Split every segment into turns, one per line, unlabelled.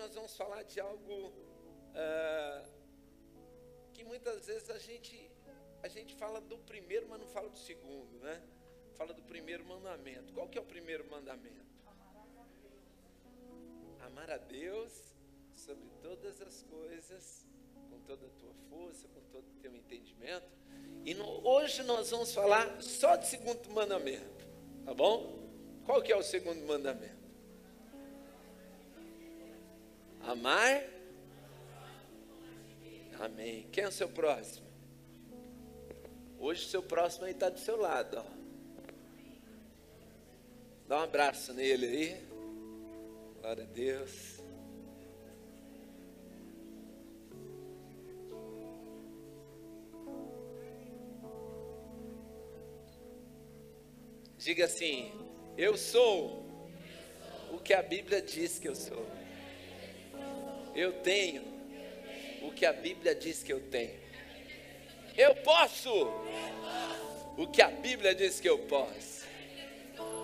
nós vamos falar de algo ah, que muitas vezes a gente, a gente fala do primeiro, mas não fala do segundo, né? Fala do primeiro mandamento. Qual que é o primeiro mandamento? Amar a Deus sobre todas as coisas, com toda a tua força, com todo o teu entendimento. E no, hoje nós vamos falar só do segundo mandamento, tá bom? Qual que é o segundo mandamento? Amar. Amém. Quem é o seu próximo? Hoje o seu próximo aí está do seu lado, ó. Dá um abraço nele aí. Glória a Deus. Diga assim: Eu sou o que a Bíblia diz que eu sou. Eu tenho o que a Bíblia diz que eu tenho. Eu posso o que a Bíblia diz que eu posso.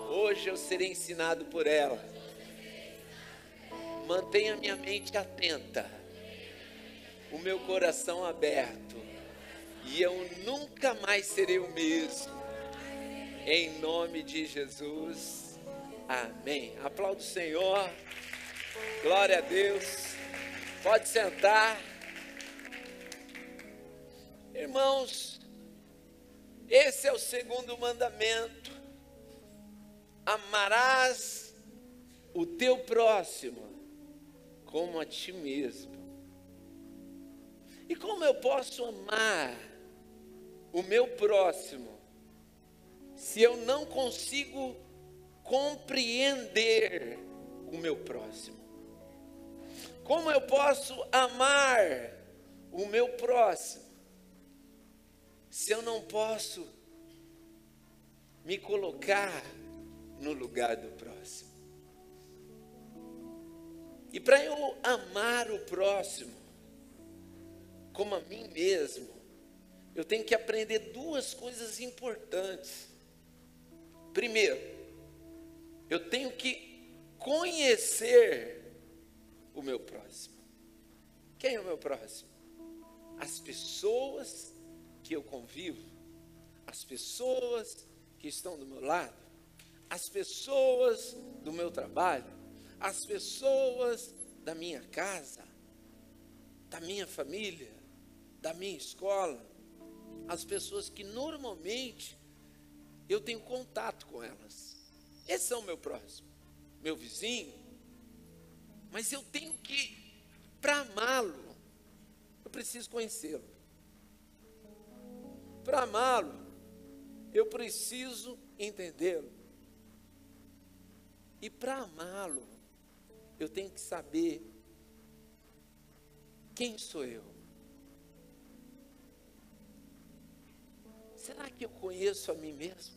Hoje eu serei ensinado por ela. Mantenha minha mente atenta, o meu coração aberto, e eu nunca mais serei o mesmo. Em nome de Jesus. Amém. Aplauda o Senhor. Glória a Deus. Pode sentar. Irmãos, esse é o segundo mandamento. Amarás o teu próximo como a ti mesmo. E como eu posso amar o meu próximo se eu não consigo compreender o meu próximo? Como eu posso amar o meu próximo se eu não posso me colocar no lugar do próximo? E para eu amar o próximo como a mim mesmo, eu tenho que aprender duas coisas importantes. Primeiro, eu tenho que conhecer o meu próximo. Quem é o meu próximo? As pessoas que eu convivo, as pessoas que estão do meu lado, as pessoas do meu trabalho, as pessoas da minha casa, da minha família, da minha escola, as pessoas que normalmente eu tenho contato com elas. Esse é o meu próximo, meu vizinho. Mas eu tenho que, para amá-lo, eu preciso conhecê-lo. Para amá-lo, eu preciso entendê-lo. E para amá-lo, eu tenho que saber quem sou eu. Será que eu conheço a mim mesmo?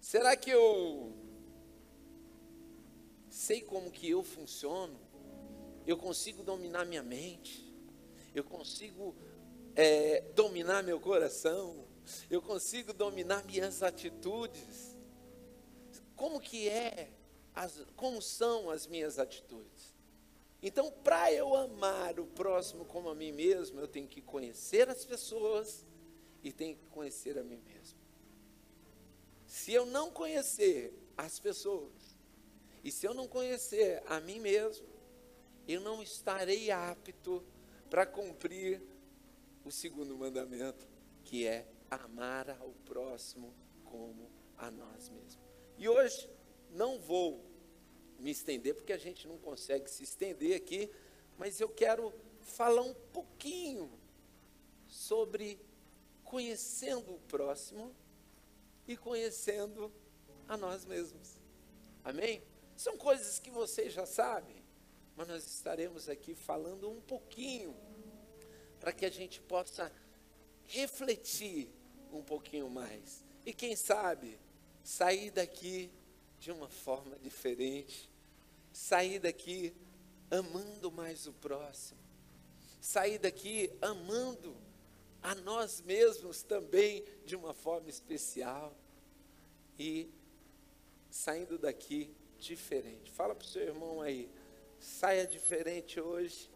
Será que eu sei como que eu funciono? Eu consigo dominar minha mente? Eu consigo é, dominar meu coração? Eu consigo dominar minhas atitudes? Como que é? As, como são as minhas atitudes? Então, para eu amar o próximo como a mim mesmo, eu tenho que conhecer as pessoas e tenho que conhecer a mim mesmo. Se eu não conhecer as pessoas, e se eu não conhecer a mim mesmo, eu não estarei apto para cumprir o segundo mandamento, que é amar ao próximo como a nós mesmos. E hoje não vou me estender, porque a gente não consegue se estender aqui, mas eu quero falar um pouquinho sobre conhecendo o próximo e conhecendo a nós mesmos. Amém? São coisas que vocês já sabem, mas nós estaremos aqui falando um pouquinho para que a gente possa refletir um pouquinho mais. E quem sabe sair daqui de uma forma diferente, sair daqui amando mais o próximo, sair daqui amando a nós mesmos também de uma forma especial e saindo daqui diferente. Fala para o seu irmão aí, saia diferente hoje.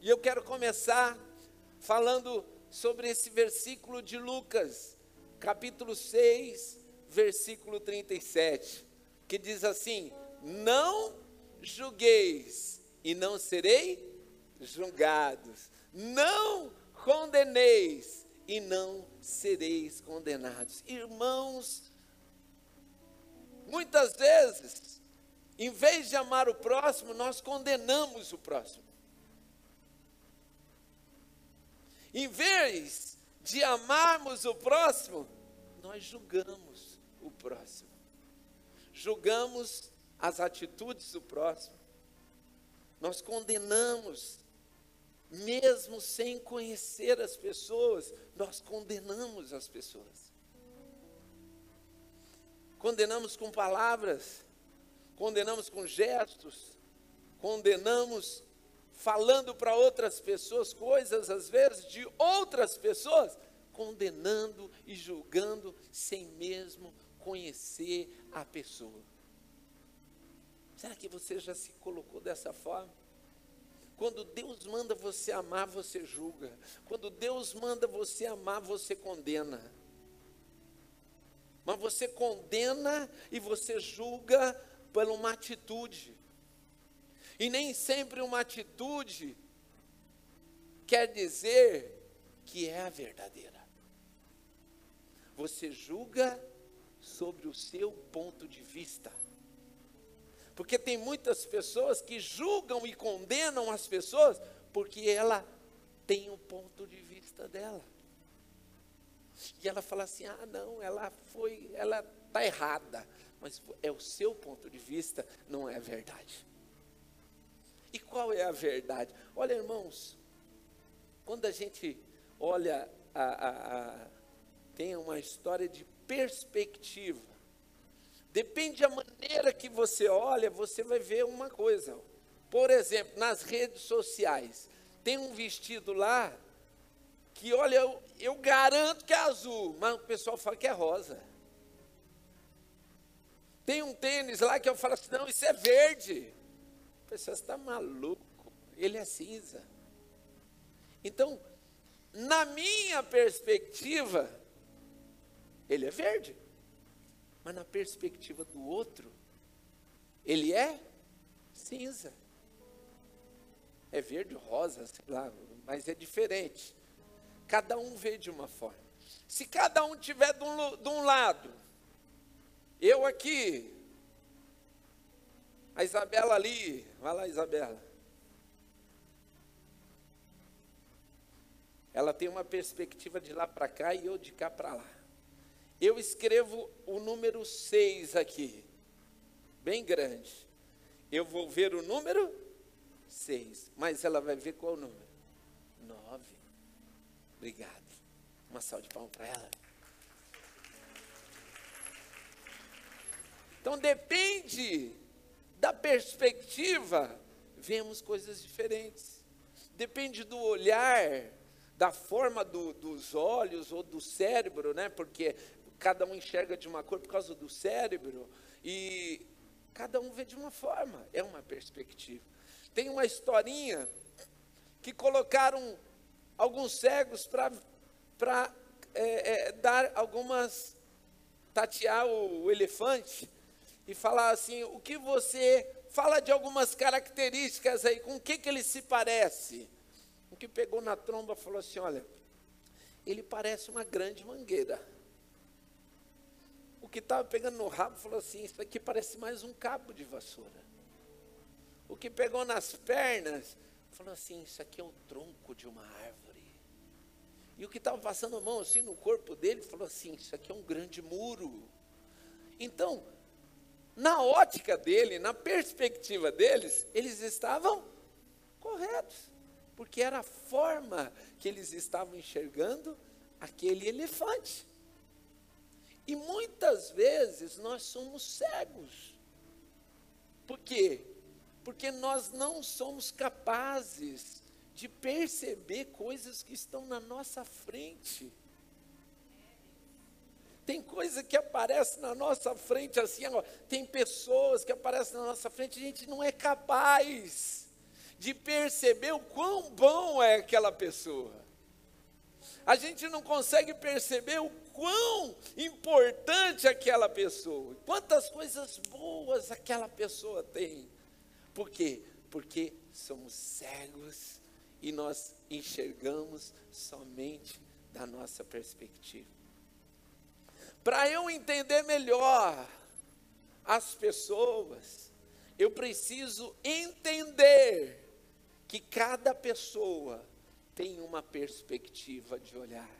E eu quero começar falando sobre esse versículo de Lucas, capítulo 6, versículo 37, que diz assim: Não julgueis e não serei julgados, não condeneis e não sereis condenados. Irmãos, muitas vezes, em vez de amar o próximo, nós condenamos o próximo. Em vez de amarmos o próximo, nós julgamos o próximo. Julgamos as atitudes do próximo. Nós condenamos, mesmo sem conhecer as pessoas, nós condenamos as pessoas. Condenamos com palavras, condenamos com gestos, condenamos falando para outras pessoas coisas, às vezes, de outras pessoas, condenando e julgando sem mesmo conhecer a pessoa. Será que você já se colocou dessa forma? Quando Deus manda você amar, você julga. Quando Deus manda você amar, você condena. Mas você condena e você julga por uma atitude. E nem sempre uma atitude quer dizer que é a verdadeira. Você julga sobre o seu ponto de vista. Porque tem muitas pessoas que julgam e condenam as pessoas porque ela tem o ponto de vista dela. E ela fala assim: "Ah, não, ela foi, ela tá errada". Mas é o seu ponto de vista, não é a verdade. E qual é a verdade? Olha, irmãos, quando a gente olha, a, a, a, tem uma história de perspectiva. Depende da maneira que você olha, você vai ver uma coisa. Por exemplo, nas redes sociais, tem um vestido lá que, olha, eu garanto que é azul, mas o pessoal fala que é rosa. Tem um tênis lá que eu falo assim, não, isso é verde pessoa está maluco, ele é cinza. Então, na minha perspectiva, ele é verde. Mas na perspectiva do outro, ele é cinza. É verde, rosa, sei lá, mas é diferente. Cada um vê de uma forma. Se cada um tiver de um, de um lado, eu aqui, a Isabela ali, vai lá, Isabela. Ela tem uma perspectiva de lá para cá e eu de cá para lá. Eu escrevo o número 6 aqui, bem grande. Eu vou ver o número 6, mas ela vai ver qual o número? 9. Obrigado. Uma salva de palmas para ela. Então depende da perspectiva, vemos coisas diferentes. Depende do olhar, da forma do, dos olhos ou do cérebro, né? Porque cada um enxerga de uma cor por causa do cérebro e cada um vê de uma forma. É uma perspectiva. Tem uma historinha que colocaram alguns cegos para é, é, dar algumas tatear o, o elefante e falar assim: o que você fala de algumas características aí, com o que, que ele se parece? O que pegou na tromba falou assim: olha, ele parece uma grande mangueira. O que estava pegando no rabo falou assim: isso aqui parece mais um cabo de vassoura. O que pegou nas pernas falou assim: isso aqui é o tronco de uma árvore. E o que estava passando a mão assim no corpo dele falou assim: isso aqui é um grande muro. Então, na ótica dele, na perspectiva deles, eles estavam corretos, porque era a forma que eles estavam enxergando aquele elefante. E muitas vezes nós somos cegos. Por quê? Porque nós não somos capazes de perceber coisas que estão na nossa frente. Tem coisa que aparece na nossa frente assim, ó, tem pessoas que aparecem na nossa frente, a gente não é capaz de perceber o quão bom é aquela pessoa. A gente não consegue perceber o quão importante é aquela pessoa, quantas coisas boas aquela pessoa tem. Por quê? Porque somos cegos e nós enxergamos somente da nossa perspectiva. Para eu entender melhor as pessoas, eu preciso entender que cada pessoa tem uma perspectiva de olhar.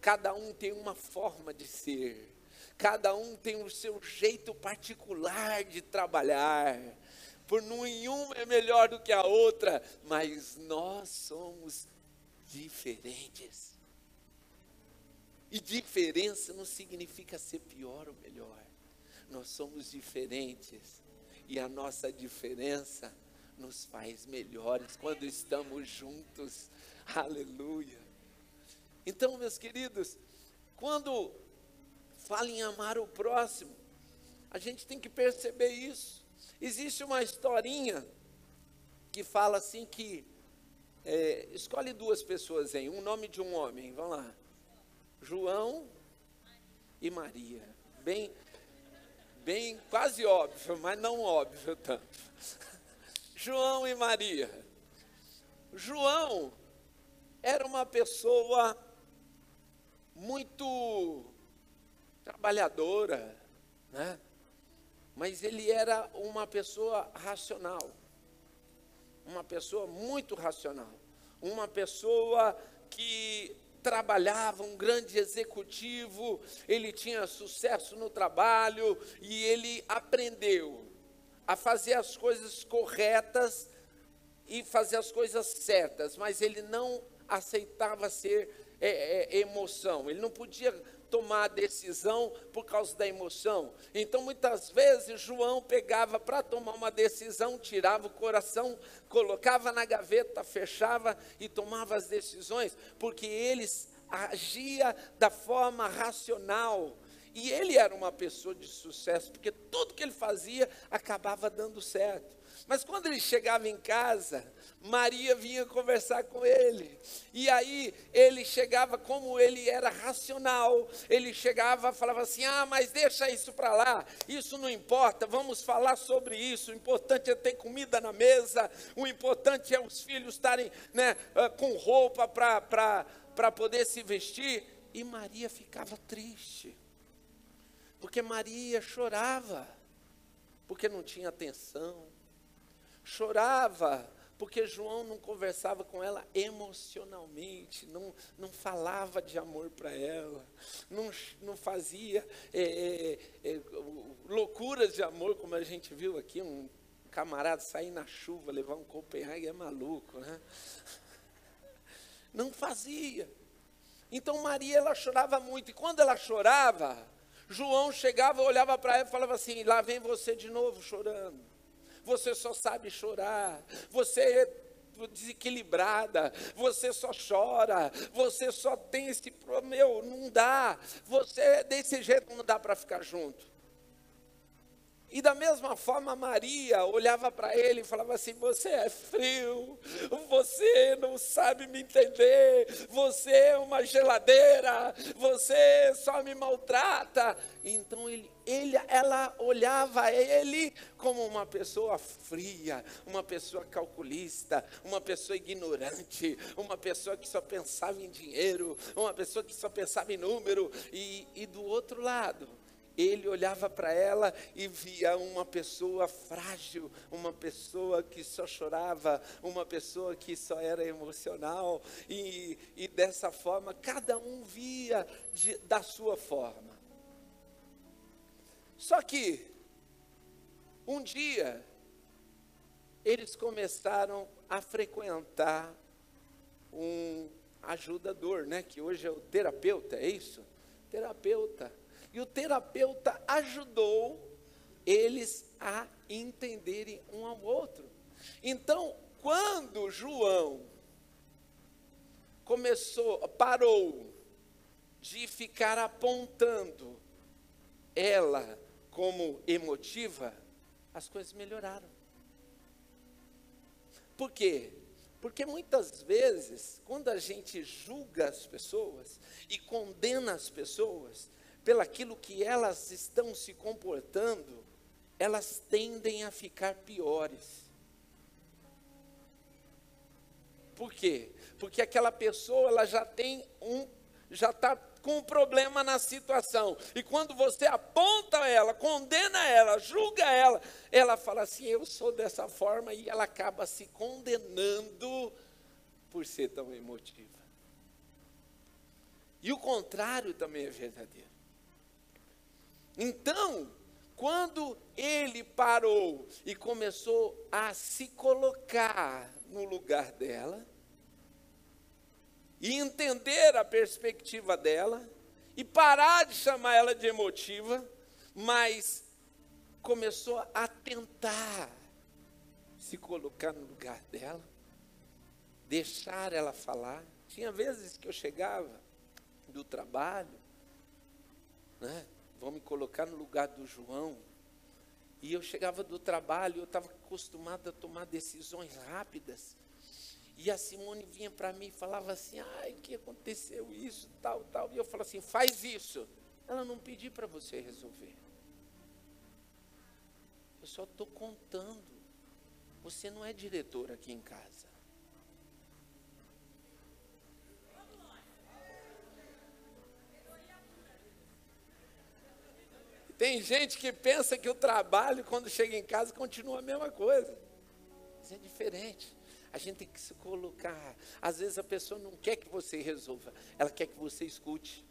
Cada um tem uma forma de ser. Cada um tem o seu jeito particular de trabalhar. Por nenhuma é melhor do que a outra, mas nós somos diferentes. E diferença não significa ser pior ou melhor. Nós somos diferentes. E a nossa diferença nos faz melhores quando estamos juntos. Aleluia. Então, meus queridos, quando fala em amar o próximo, a gente tem que perceber isso. Existe uma historinha que fala assim que é, escolhe duas pessoas em um nome de um homem, vamos lá. João e Maria. Bem, bem quase óbvio, mas não óbvio tanto. João e Maria. João era uma pessoa muito trabalhadora, né? Mas ele era uma pessoa racional. Uma pessoa muito racional. Uma pessoa que trabalhava, um grande executivo, ele tinha sucesso no trabalho e ele aprendeu a fazer as coisas corretas e fazer as coisas certas, mas ele não aceitava ser é, é, emoção, ele não podia tomar a decisão por causa da emoção. Então, muitas vezes, João pegava para tomar uma decisão, tirava o coração, colocava na gaveta, fechava e tomava as decisões, porque eles agia da forma racional. E ele era uma pessoa de sucesso, porque tudo que ele fazia acabava dando certo. Mas quando ele chegava em casa, Maria vinha conversar com ele. E aí ele chegava como ele era racional. Ele chegava, falava assim: "Ah, mas deixa isso para lá. Isso não importa. Vamos falar sobre isso. O importante é ter comida na mesa. O importante é os filhos estarem, né, ah, com roupa para poder se vestir". E Maria ficava triste. Porque Maria chorava, porque não tinha atenção chorava porque João não conversava com ela emocionalmente, não, não falava de amor para ela, não, não fazia é, é, é, loucuras de amor, como a gente viu aqui, um camarada sair na chuva, levar um Copenhague é maluco, né? Não fazia. Então Maria, ela chorava muito, e quando ela chorava, João chegava, olhava para ela e falava assim: lá vem você de novo chorando você só sabe chorar, você é desequilibrada, você só chora, você só tem esse meu, não dá, você desse jeito não dá para ficar junto. E da mesma forma, Maria olhava para ele e falava assim: Você é frio, você não sabe me entender, você é uma geladeira, você só me maltrata. Então ele, ele, ela olhava ele como uma pessoa fria, uma pessoa calculista, uma pessoa ignorante, uma pessoa que só pensava em dinheiro, uma pessoa que só pensava em número. E, e do outro lado, ele olhava para ela e via uma pessoa frágil, uma pessoa que só chorava, uma pessoa que só era emocional, e, e dessa forma cada um via de, da sua forma. Só que, um dia, eles começaram a frequentar um ajudador, né? Que hoje é o terapeuta, é isso? Terapeuta e o terapeuta ajudou eles a entenderem um ao outro. Então, quando João começou, parou de ficar apontando ela como emotiva, as coisas melhoraram. Por quê? Porque muitas vezes, quando a gente julga as pessoas e condena as pessoas pelaquilo que elas estão se comportando, elas tendem a ficar piores. Por quê? Porque aquela pessoa ela já tem um, já está com um problema na situação. E quando você aponta ela, condena ela, julga ela, ela fala assim: eu sou dessa forma, e ela acaba se condenando por ser tão emotiva. E o contrário também é verdadeiro. Então, quando ele parou e começou a se colocar no lugar dela, e entender a perspectiva dela, e parar de chamar ela de emotiva, mas começou a tentar se colocar no lugar dela, deixar ela falar. Tinha vezes que eu chegava do trabalho, né? Vão me colocar no lugar do João. E eu chegava do trabalho, eu estava acostumado a tomar decisões rápidas. E a Simone vinha para mim e falava assim: ai, que aconteceu isso, tal, tal. E eu falava assim: faz isso. Ela não pediu para você resolver. Eu só estou contando. Você não é diretor aqui em casa. Tem gente que pensa que o trabalho, quando chega em casa, continua a mesma coisa. Isso é diferente. A gente tem que se colocar. Às vezes a pessoa não quer que você resolva, ela quer que você escute.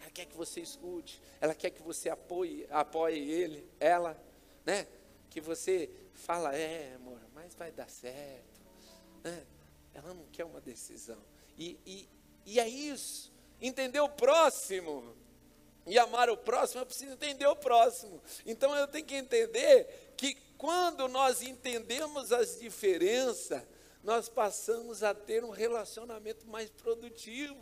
Ela quer que você escute, ela quer que você apoie, apoie ele, ela, né? Que você fala, é, amor, mas vai dar certo. Né? Ela não quer uma decisão. E, e, e é isso. Entender o próximo e amar o próximo, eu preciso entender o próximo. Então eu tenho que entender que quando nós entendemos as diferenças, nós passamos a ter um relacionamento mais produtivo.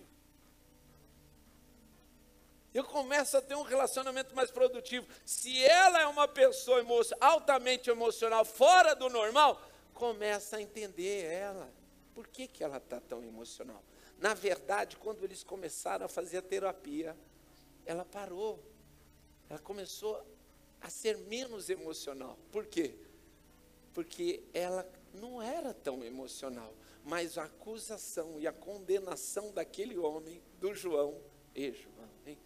Eu começo a ter um relacionamento mais produtivo. Se ela é uma pessoa emo altamente emocional, fora do normal, começa a entender ela. Por que, que ela está tão emocional? Na verdade, quando eles começaram a fazer a terapia, ela parou. Ela começou a ser menos emocional. Por quê? Porque ela não era tão emocional, mas a acusação e a condenação daquele homem, do João, e João, hein,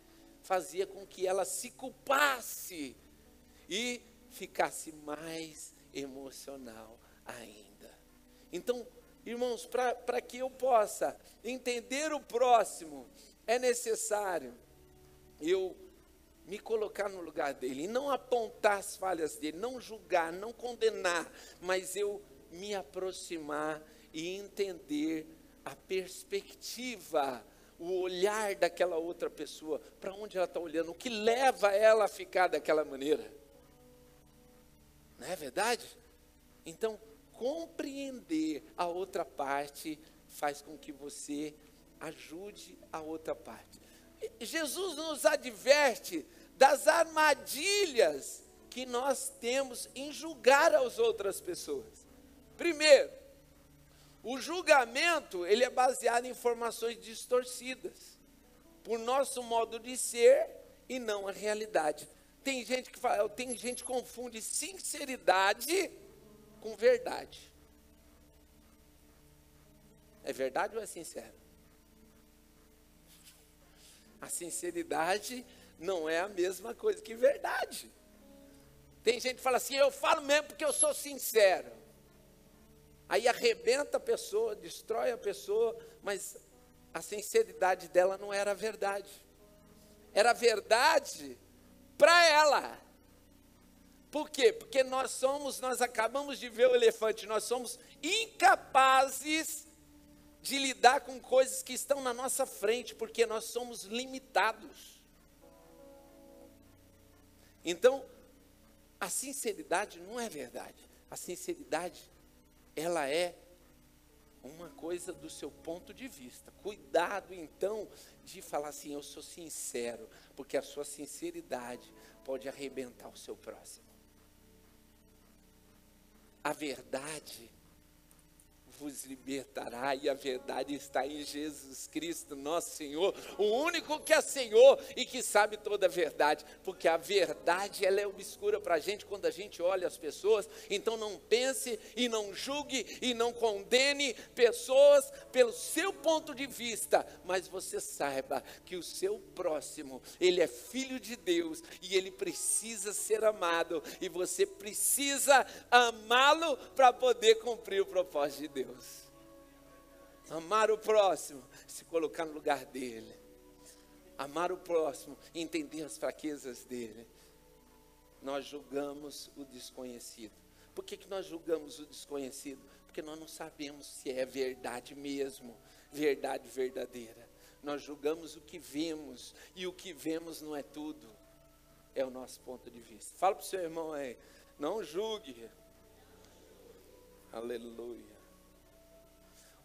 fazia com que ela se culpasse e ficasse mais emocional ainda. Então, irmãos, para que eu possa entender o próximo, é necessário eu me colocar no lugar dele, e não apontar as falhas dele, não julgar, não condenar, mas eu me aproximar e entender a perspectiva, o olhar daquela outra pessoa, para onde ela está olhando, o que leva ela a ficar daquela maneira. Não é verdade? Então, compreender a outra parte faz com que você ajude a outra parte. Jesus nos adverte das armadilhas que nós temos em julgar as outras pessoas. Primeiro, o julgamento, ele é baseado em informações distorcidas por nosso modo de ser e não a realidade. Tem gente que fala, tem gente que confunde sinceridade com verdade. É verdade ou é sincero? Sinceridade não é a mesma coisa que verdade. Tem gente que fala assim: eu falo mesmo porque eu sou sincero. Aí arrebenta a pessoa, destrói a pessoa, mas a sinceridade dela não era verdade. Era verdade para ela. Por quê? Porque nós somos, nós acabamos de ver o elefante, nós somos incapazes de lidar com coisas que estão na nossa frente, porque nós somos limitados. Então, a sinceridade não é verdade. A sinceridade, ela é uma coisa do seu ponto de vista. Cuidado então de falar assim: eu sou sincero, porque a sua sinceridade pode arrebentar o seu próximo. A verdade vos libertará, e a verdade está em Jesus Cristo, nosso Senhor, o único que é Senhor e que sabe toda a verdade, porque a verdade ela é obscura para a gente quando a gente olha as pessoas, então não pense e não julgue e não condene pessoas pelo seu ponto de vista, mas você saiba que o seu próximo, ele é filho de Deus e ele precisa ser amado, e você precisa amá-lo para poder cumprir o propósito de Deus. Deus. Amar o próximo, se colocar no lugar dele. Amar o próximo, entender as fraquezas dele. Nós julgamos o desconhecido. Por que, que nós julgamos o desconhecido? Porque nós não sabemos se é verdade mesmo, verdade verdadeira. Nós julgamos o que vemos, e o que vemos não é tudo, é o nosso ponto de vista. Fala para o seu irmão aí, não julgue. Aleluia.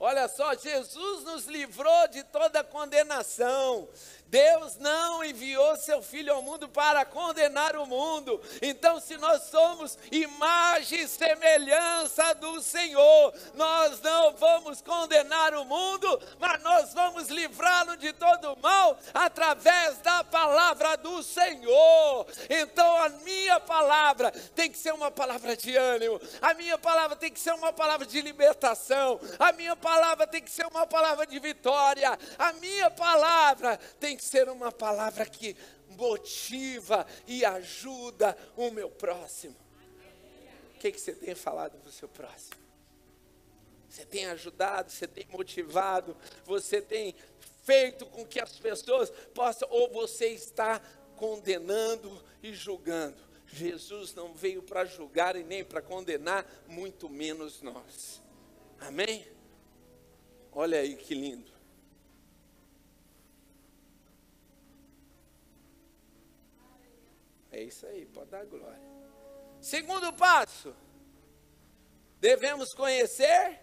Olha só, Jesus nos livrou de toda condenação. Deus não enviou seu Filho ao mundo para condenar o mundo. Então, se nós somos imagem e semelhança do Senhor, nós não vamos condenar o mundo, mas nós vamos livrá-lo de todo mal através da palavra do Senhor. Então, a minha palavra tem que ser uma palavra de ânimo, a minha palavra tem que ser uma palavra de libertação, a minha palavra tem que ser uma palavra de vitória, a minha palavra tem que ser uma palavra que motiva e ajuda o meu próximo. O que, que você tem falado para o seu próximo? Você tem ajudado, você tem motivado, você tem feito com que as pessoas possam, ou você está condenando e julgando. Jesus não veio para julgar e nem para condenar, muito menos nós. Amém? Olha aí que lindo. É isso aí, pode dar glória. Segundo passo, devemos conhecer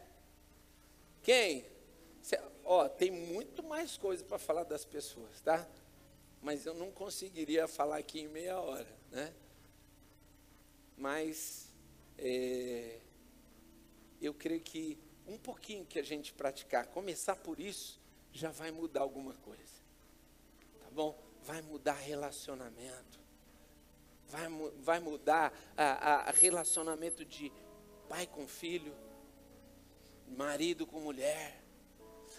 quem? Ó, tem muito mais coisa para falar das pessoas, tá? Mas eu não conseguiria falar aqui em meia hora, né? Mas é, eu creio que um pouquinho que a gente praticar, começar por isso, já vai mudar alguma coisa. Tá bom? Vai mudar relacionamento vai, vai mudar a, a relacionamento de pai com filho, marido com mulher,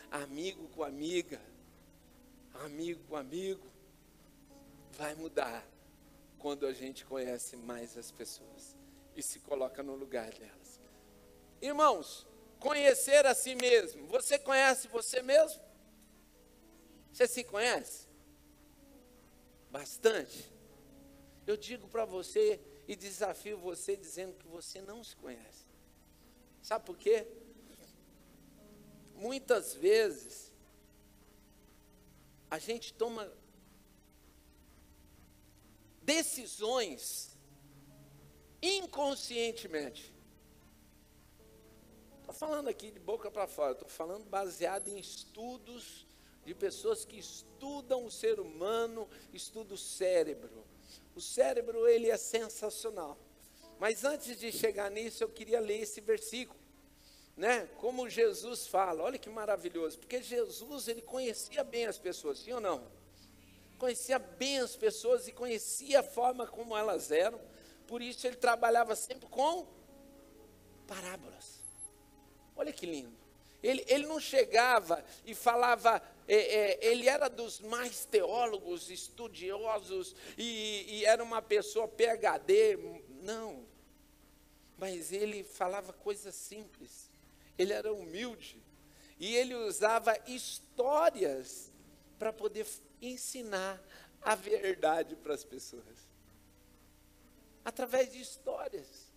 amigo com amiga, amigo com amigo. Vai mudar quando a gente conhece mais as pessoas e se coloca no lugar delas. Irmãos, conhecer a si mesmo. Você conhece você mesmo? Você se conhece? Bastante? Eu digo para você e desafio você dizendo que você não se conhece. Sabe por quê? Muitas vezes a gente toma decisões inconscientemente. Estou falando aqui de boca para fora, estou falando baseado em estudos de pessoas que estudam o ser humano, estudam o cérebro. O cérebro ele é sensacional. Mas antes de chegar nisso, eu queria ler esse versículo, né? Como Jesus fala, olha que maravilhoso, porque Jesus ele conhecia bem as pessoas, sim ou não? Conhecia bem as pessoas e conhecia a forma como elas eram. Por isso ele trabalhava sempre com parábolas. Olha que lindo. Ele, ele não chegava e falava, ele era dos mais teólogos, estudiosos, e, e era uma pessoa PhD, não. Mas ele falava coisas simples, ele era humilde, e ele usava histórias para poder ensinar a verdade para as pessoas. Através de histórias.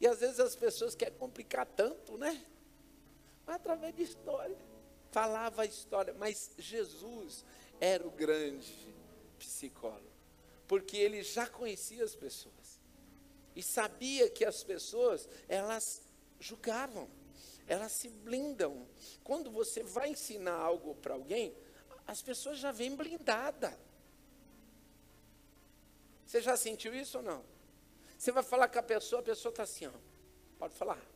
E às vezes as pessoas querem complicar tanto, né? através de história. Falava a história, mas Jesus era o grande psicólogo, porque ele já conhecia as pessoas e sabia que as pessoas, elas julgavam, elas se blindam. Quando você vai ensinar algo para alguém, as pessoas já vêm blindada. Você já sentiu isso ou não? Você vai falar com a pessoa, a pessoa está assim, ó. Pode falar.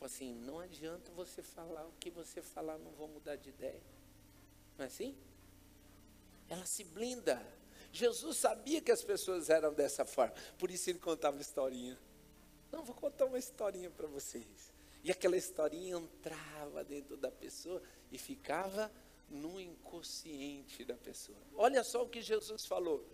Tipo assim, não adianta você falar, o que você falar não vou mudar de ideia. Não é assim? Ela se blinda. Jesus sabia que as pessoas eram dessa forma, por isso ele contava historinha. Não, vou contar uma historinha para vocês. E aquela historinha entrava dentro da pessoa e ficava no inconsciente da pessoa. Olha só o que Jesus falou.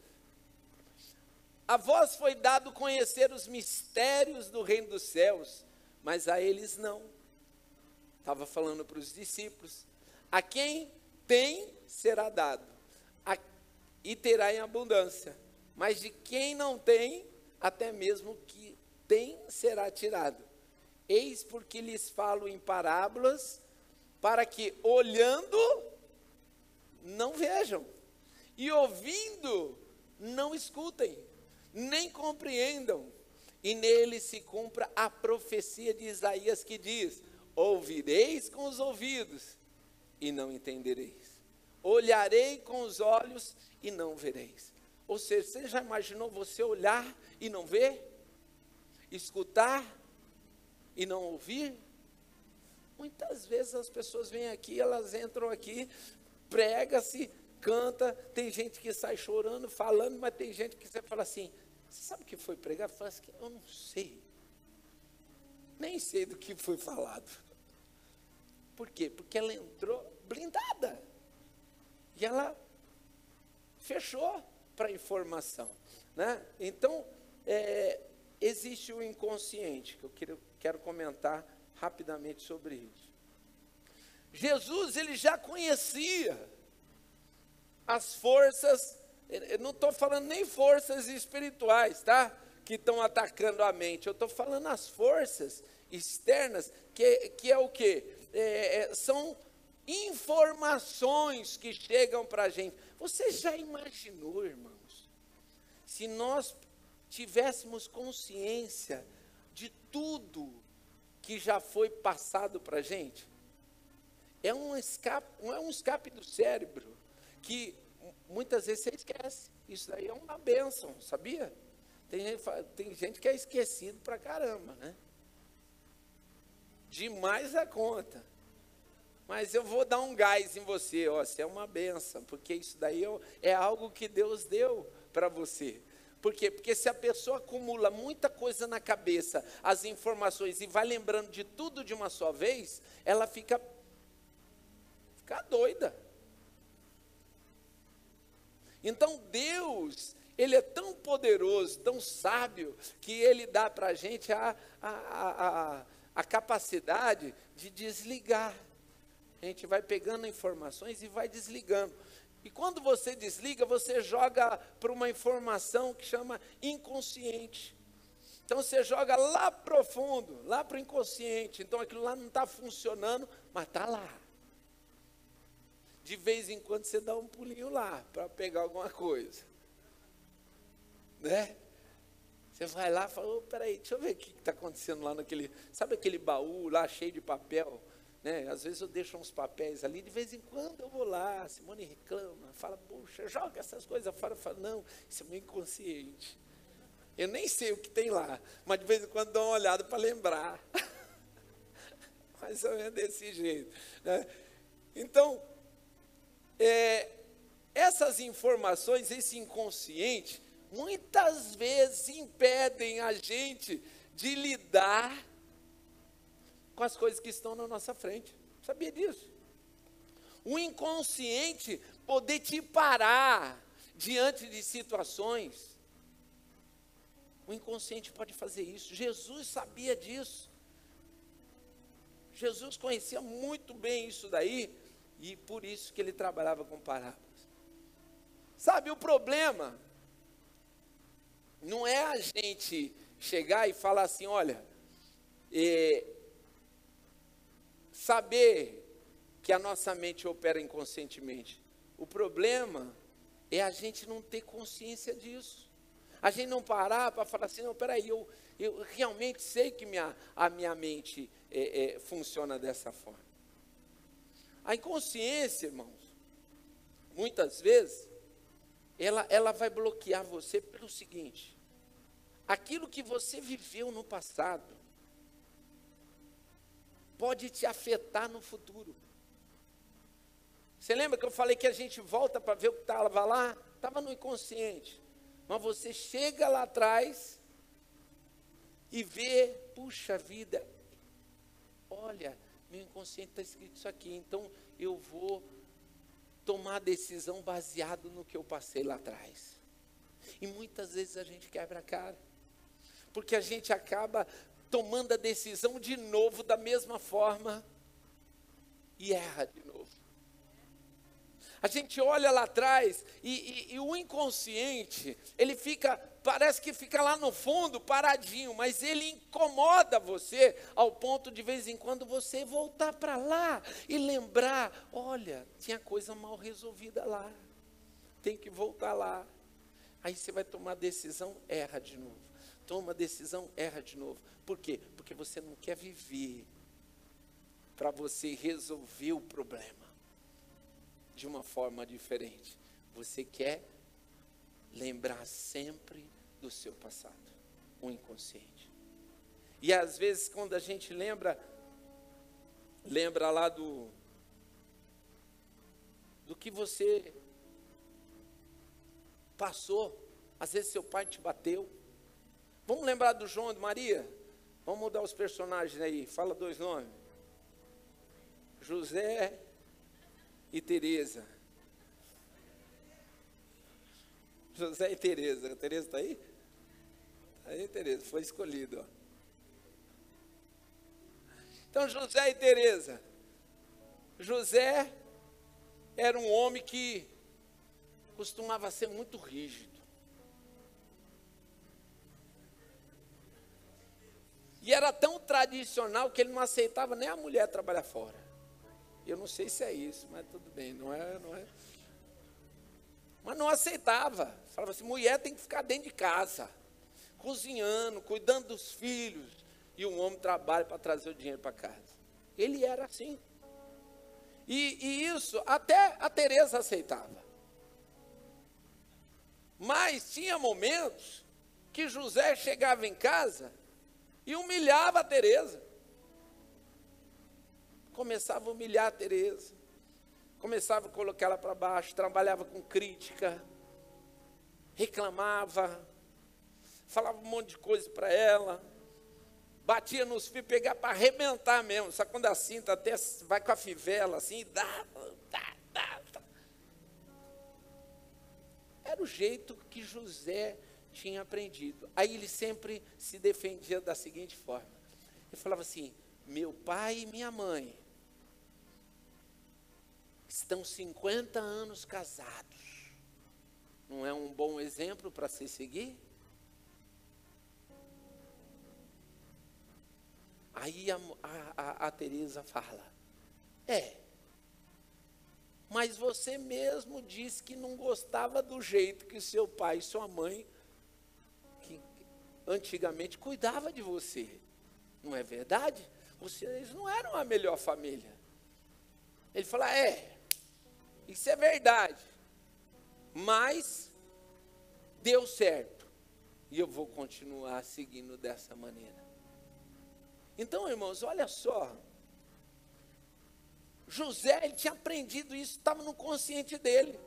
A vós foi dado conhecer os mistérios do reino dos céus, mas a eles não. Estava falando para os discípulos. A quem tem, será dado, a, e terá em abundância. Mas de quem não tem, até mesmo que tem, será tirado. Eis porque lhes falo em parábolas, para que olhando, não vejam, e ouvindo, não escutem, nem compreendam. E nele se cumpra a profecia de Isaías que diz: Ouvireis com os ouvidos e não entendereis. Olharei com os olhos e não vereis. Ou seja, você já imaginou você olhar e não ver? Escutar e não ouvir? Muitas vezes as pessoas vêm aqui, elas entram aqui, prega-se, canta, tem gente que sai chorando, falando, mas tem gente que você fala assim, você sabe o que foi pregar? Fala assim, eu não sei. Nem sei do que foi falado. Por quê? Porque ela entrou blindada. E ela fechou para a informação. Né? Então, é, existe o inconsciente, que eu quero, quero comentar rapidamente sobre isso. Jesus, ele já conhecia as forças, eu não estou falando nem forças espirituais, tá? Que estão atacando a mente, eu estou falando as forças externas, que, que é o que? É, é, são informações que chegam para a gente. Você já imaginou, irmãos, se nós tivéssemos consciência de tudo que já foi passado para a gente? É um, escape, é um escape do cérebro que muitas vezes você esquece. Isso daí é uma bênção, sabia? Tem gente, tem gente que é esquecido para caramba, né? Demais a conta. Mas eu vou dar um gás em você, ó, você é uma benção, porque isso daí é, é algo que Deus deu para você. Por quê? Porque se a pessoa acumula muita coisa na cabeça, as informações, e vai lembrando de tudo de uma só vez, ela fica, fica doida. Então Deus, Ele é tão poderoso, tão sábio, que Ele dá para a gente a, a, a, a capacidade de desligar. A gente vai pegando informações e vai desligando. E quando você desliga, você joga para uma informação que chama inconsciente. Então você joga lá profundo, lá para o inconsciente. Então aquilo lá não está funcionando, mas está lá. De vez em quando você dá um pulinho lá para pegar alguma coisa. Né? Você vai lá e fala, oh, peraí, deixa eu ver o que está acontecendo lá naquele. Sabe aquele baú lá cheio de papel? Né? Às vezes eu deixo uns papéis ali, de vez em quando eu vou lá, Simone reclama, fala, puxa, joga essas coisas fora. Eu falo, não, isso é meu inconsciente. Eu nem sei o que tem lá, mas de vez em quando dou uma olhada para lembrar. Mais ou menos desse jeito. Né? Então, é, essas informações, esse inconsciente, muitas vezes impedem a gente de lidar com as coisas que estão na nossa frente. Sabia disso? O inconsciente poder te parar diante de situações. O inconsciente pode fazer isso. Jesus sabia disso. Jesus conhecia muito bem isso daí e por isso que ele trabalhava com parábolas. Sabe, o problema não é a gente chegar e falar assim, olha, é, saber que a nossa mente opera inconscientemente. O problema é a gente não ter consciência disso. a gente não parar para falar assim, não, peraí, eu, eu realmente sei que minha, a minha mente é, é, funciona dessa forma. A inconsciência, irmãos, muitas vezes, ela, ela vai bloquear você pelo seguinte: aquilo que você viveu no passado pode te afetar no futuro. Você lembra que eu falei que a gente volta para ver o que estava lá? Estava no inconsciente. Mas você chega lá atrás e vê, puxa vida, olha, meu inconsciente está escrito isso aqui, então eu vou tomar decisão baseado no que eu passei lá atrás. E muitas vezes a gente quebra a cara, porque a gente acaba tomando a decisão de novo da mesma forma e erra de novo. A gente olha lá atrás e, e, e, o inconsciente, ele fica, parece que fica lá no fundo, paradinho, mas ele incomoda você ao ponto de vez em quando você voltar para lá e lembrar: olha, tinha coisa mal resolvida lá, tem que voltar lá. Aí você vai tomar decisão, erra de novo. Toma decisão, erra de novo. Por quê? Porque você não quer viver para você resolver o problema de uma forma diferente. Você quer lembrar sempre do seu passado, o inconsciente. E às vezes quando a gente lembra, lembra lá do do que você passou. Às vezes seu pai te bateu. Vamos lembrar do João e de Maria? Vamos mudar os personagens aí. Fala dois nomes. José e Teresa. José e Teresa. A Teresa está aí? Tá aí, Teresa, foi escolhido. Ó. Então, José e Teresa. José era um homem que costumava ser muito rígido. E era tão tradicional que ele não aceitava nem a mulher trabalhar fora. Eu não sei se é isso, mas tudo bem, não é, não é. Mas não aceitava. Falava assim, mulher tem que ficar dentro de casa, cozinhando, cuidando dos filhos, e um homem trabalha para trazer o dinheiro para casa. Ele era assim. E, e isso até a Teresa aceitava. Mas tinha momentos que José chegava em casa e humilhava a Teresa começava a humilhar a Teresa, começava a colocar ela para baixo, trabalhava com crítica, reclamava, falava um monte de coisa para ela, batia nos fios, pegava para arrebentar mesmo, só quando a cinta até vai com a fivela assim, dá, dá, dá, dá. Era o jeito que José tinha aprendido. Aí ele sempre se defendia da seguinte forma: ele falava assim, meu pai e minha mãe estão 50 anos casados. Não é um bom exemplo para se seguir? Aí a, a, a Teresa fala: É, mas você mesmo disse que não gostava do jeito que seu pai e sua mãe, que antigamente cuidava de você. Não é verdade? Vocês não eram a melhor família. Ele fala: É, isso é verdade. Mas deu certo. E eu vou continuar seguindo dessa maneira. Então, irmãos, olha só. José, ele tinha aprendido isso, estava no consciente dele.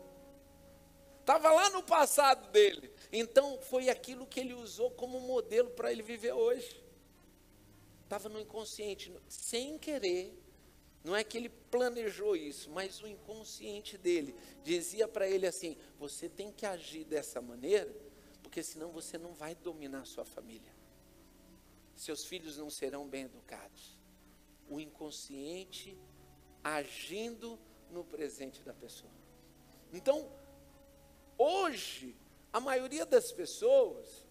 Estava lá no passado dele. Então, foi aquilo que ele usou como modelo para ele viver hoje. Estava no inconsciente, sem querer, não é que ele planejou isso, mas o inconsciente dele dizia para ele assim: você tem que agir dessa maneira, porque senão você não vai dominar sua família. Seus filhos não serão bem educados. O inconsciente agindo no presente da pessoa. Então, hoje, a maioria das pessoas,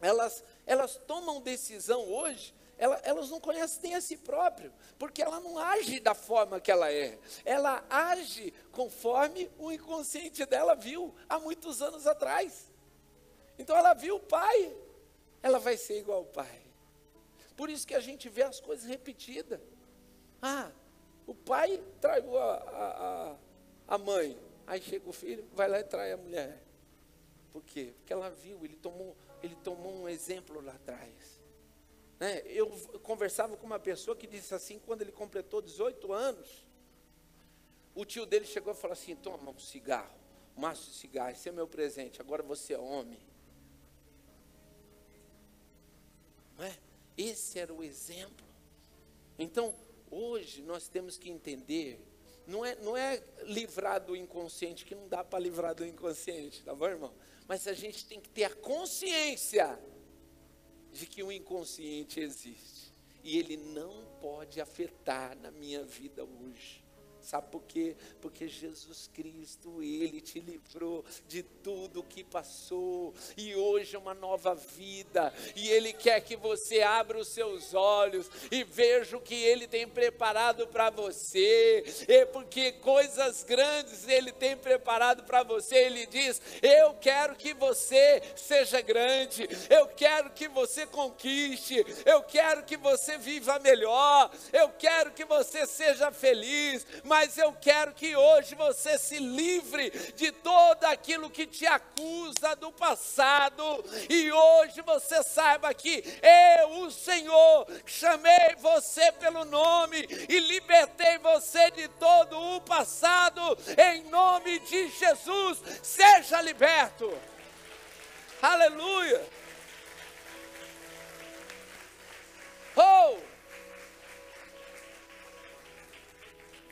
elas, elas tomam decisão hoje ela, elas não conhecem nem a si próprio, porque ela não age da forma que ela é, ela age conforme o inconsciente dela viu há muitos anos atrás. Então ela viu o pai, ela vai ser igual ao pai. Por isso que a gente vê as coisas repetidas. Ah, o pai traiu a, a, a, a mãe. Aí chega o filho, vai lá e trai a mulher. Por quê? Porque ela viu, ele tomou, ele tomou um exemplo lá atrás. Né? Eu conversava com uma pessoa que disse assim, quando ele completou 18 anos, o tio dele chegou e falou assim: toma um cigarro, um maço de cigarro, esse é meu presente, agora você é homem. Não é? Esse era o exemplo. Então, hoje nós temos que entender, não é, não é livrar do inconsciente, que não dá para livrar do inconsciente, tá bom, irmão? Mas a gente tem que ter a consciência de que o inconsciente existe. E ele não pode afetar na minha vida hoje. Sabe por quê? Porque Jesus Cristo, Ele te livrou de tudo que passou, e hoje é uma nova vida, e Ele quer que você abra os seus olhos e veja o que Ele tem preparado para você, e porque coisas grandes Ele tem preparado para você, Ele diz: Eu quero que você seja grande, eu quero que você conquiste, eu quero que você viva melhor, eu quero que você seja feliz mas eu quero que hoje você se livre de todo aquilo que te acusa do passado, e hoje você saiba que eu, o Senhor, chamei você pelo nome e libertei você de todo o passado, em nome de Jesus, seja liberto. Aleluia. Oh!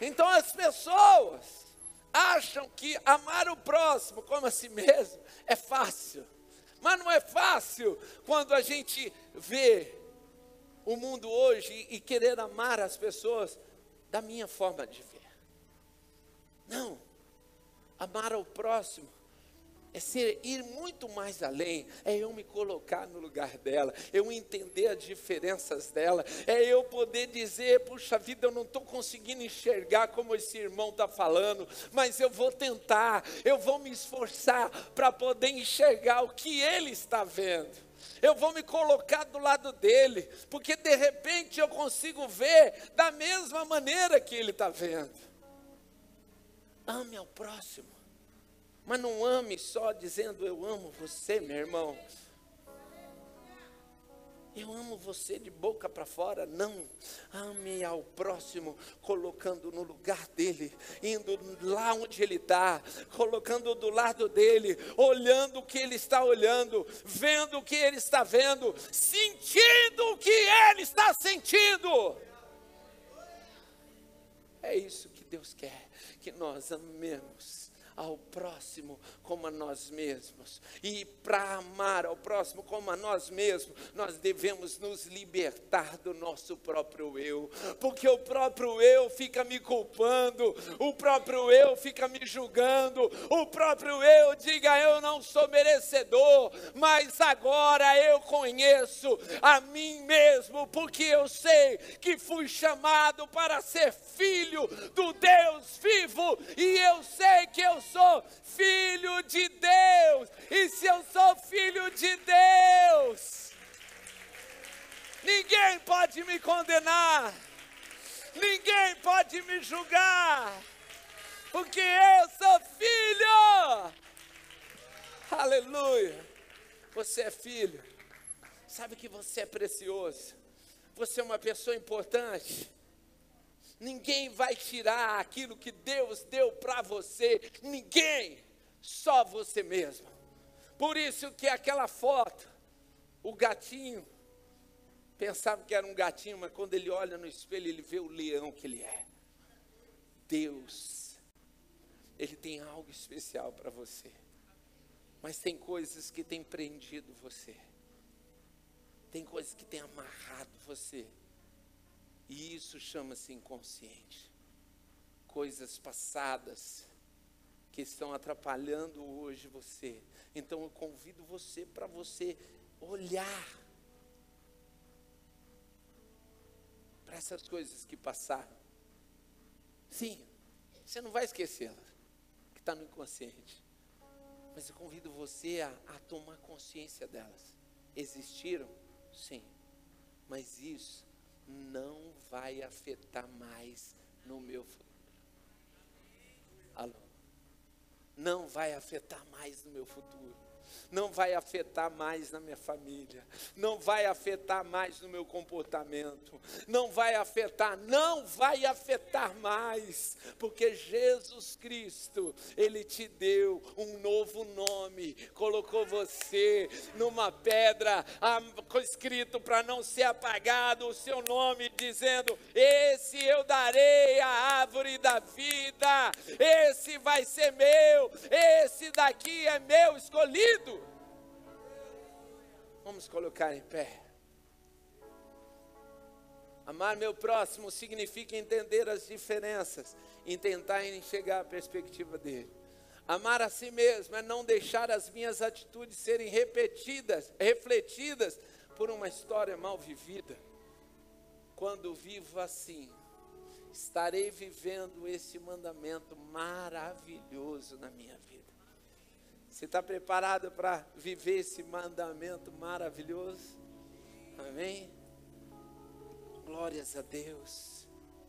Então as pessoas acham que amar o próximo como a si mesmo é fácil. Mas não é fácil quando a gente vê o mundo hoje e querer amar as pessoas da minha forma de ver. Não. Amar ao próximo é ser, ir muito mais além, é eu me colocar no lugar dela, eu entender as diferenças dela, é eu poder dizer, puxa vida, eu não estou conseguindo enxergar como esse irmão está falando, mas eu vou tentar, eu vou me esforçar para poder enxergar o que ele está vendo. Eu vou me colocar do lado dele, porque de repente eu consigo ver da mesma maneira que ele está vendo. Ame ao próximo. Mas não ame só dizendo eu amo você, meu irmão. Eu amo você de boca para fora, não. Ame ao próximo, colocando no lugar dele, indo lá onde ele está, colocando do lado dele, olhando o que ele está olhando, vendo o que ele está vendo, sentindo o que ele está sentindo. É isso que Deus quer, que nós amemos ao próximo como a nós mesmos. E para amar ao próximo como a nós mesmos, nós devemos nos libertar do nosso próprio eu, porque o próprio eu fica me culpando, o próprio eu fica me julgando, o próprio eu diga eu não sou merecedor, mas agora eu conheço a mim mesmo, porque eu sei que fui chamado para ser filho do Deus vivo e eu sei que eu sou filho de Deus. E se eu sou filho de Deus, ninguém pode me condenar, ninguém pode me julgar, porque eu sou filho. Aleluia. Você é filho. Sabe que você é precioso. Você é uma pessoa importante. Ninguém vai tirar aquilo que Deus deu para você. Ninguém. Só você mesmo. Por isso que aquela foto, o gatinho, pensava que era um gatinho, mas quando ele olha no espelho, ele vê o leão que ele é. Deus, Ele tem algo especial para você. Mas tem coisas que têm prendido você. Tem coisas que têm amarrado você. E isso chama-se inconsciente. Coisas passadas que estão atrapalhando hoje você. Então eu convido você para você olhar para essas coisas que passaram. Sim, você não vai esquecê-las, que está no inconsciente. Mas eu convido você a, a tomar consciência delas. Existiram? Sim. Mas isso não vai afetar mais no meu futuro. Alô? Não vai afetar mais no meu futuro não vai afetar mais na minha família, não vai afetar mais no meu comportamento, não vai afetar, não vai afetar mais, porque Jesus Cristo, Ele te deu um novo nome, colocou você numa pedra, escrito para não ser apagado o seu nome, dizendo: Esse eu darei a árvore da vida, esse vai ser meu, esse daqui é meu escolhido. Vamos colocar em pé. Amar meu próximo significa entender as diferenças e tentar enxergar a perspectiva dele. Amar a si mesmo é não deixar as minhas atitudes serem repetidas, refletidas por uma história mal vivida. Quando vivo assim, estarei vivendo esse mandamento maravilhoso na minha vida. Você está preparado para viver esse mandamento maravilhoso? Amém? Glórias a Deus.